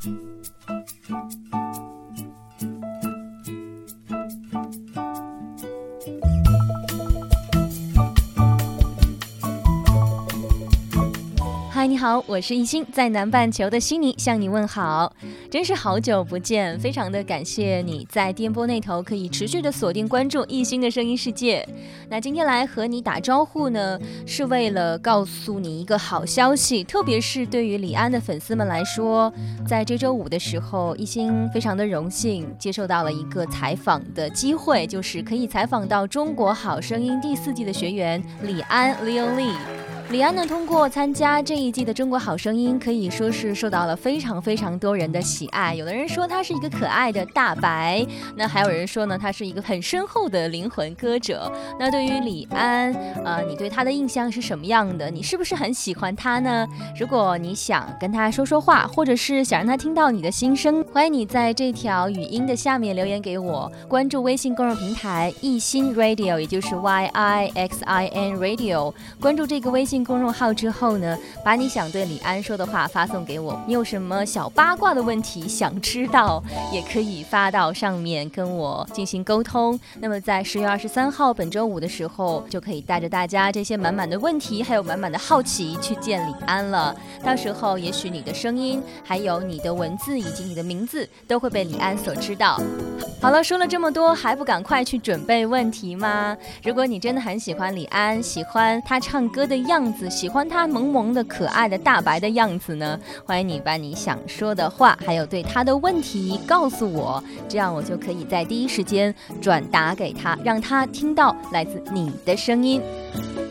Thank you. 嗨，你好，我是艺兴，在南半球的悉尼向你问好，真是好久不见，非常的感谢你在电波那头可以持续的锁定关注艺兴的声音世界。那今天来和你打招呼呢，是为了告诉你一个好消息，特别是对于李安的粉丝们来说，在这周五的时候，艺兴非常的荣幸接受到了一个采访的机会，就是可以采访到《中国好声音》第四季的学员李安 Leo Lee。李安呢，通过参加这一季的《中国好声音》，可以说是受到了非常非常多人的喜爱。有的人说他是一个可爱的大白，那还有人说呢，他是一个很深厚的灵魂歌者。那对于李安，呃，你对他的印象是什么样的？你是不是很喜欢他呢？如果你想跟他说说话，或者是想让他听到你的心声，欢迎你在这条语音的下面留言给我。关注微信公众平台“艺心 Radio”，也就是 Y I X I N Radio。关注这个微信。公众号之后呢，把你想对李安说的话发送给我。你有什么小八卦的问题想知道，也可以发到上面跟我进行沟通。那么在十月二十三号本周五的时候，就可以带着大家这些满满的问题，还有满满的好奇去见李安了。到时候也许你的声音，还有你的文字以及你的名字，都会被李安所知道。好了，说了这么多，还不赶快去准备问题吗？如果你真的很喜欢李安，喜欢他唱歌的样。喜欢他萌萌的可爱的大白的样子呢？欢迎你把你想说的话，还有对他的问题告诉我，这样我就可以在第一时间转达给他，让他听到来自你的声音。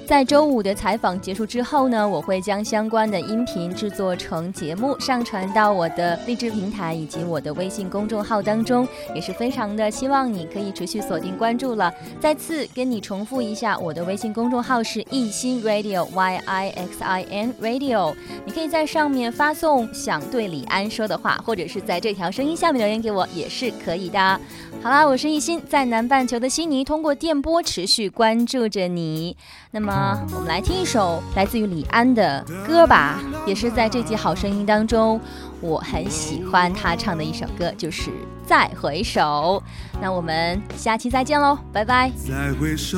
在周五的采访结束之后呢，我会将相关的音频制作成节目，上传到我的励志平台以及我的微信公众号当中，也是非常的希望你可以持续锁定关注了。再次跟你重复一下，我的微信公众号是艺心 Radio Y I X I N Radio，你可以在上面发送想对李安说的话，或者是在这条声音下面留言给我也是可以的。好啦，我是艺心，在南半球的悉尼，通过电波持续关注着你。那么，我们来听一首来自于李安的歌吧，也是在这季好声音当中，我很喜欢他唱的一首歌，就是《再回首》。那我们下期再见喽，拜拜。再回首，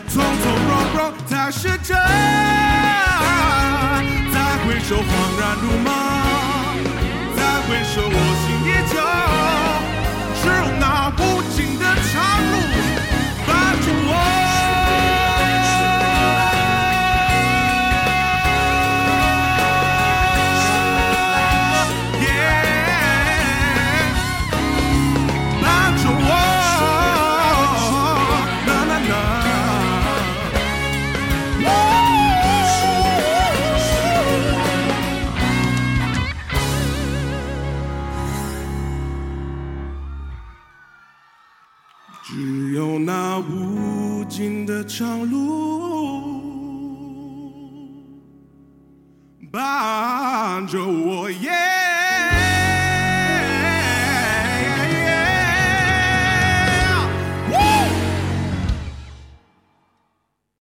从从容容才是真。再回首，恍然如只有那无尽的长路伴着我。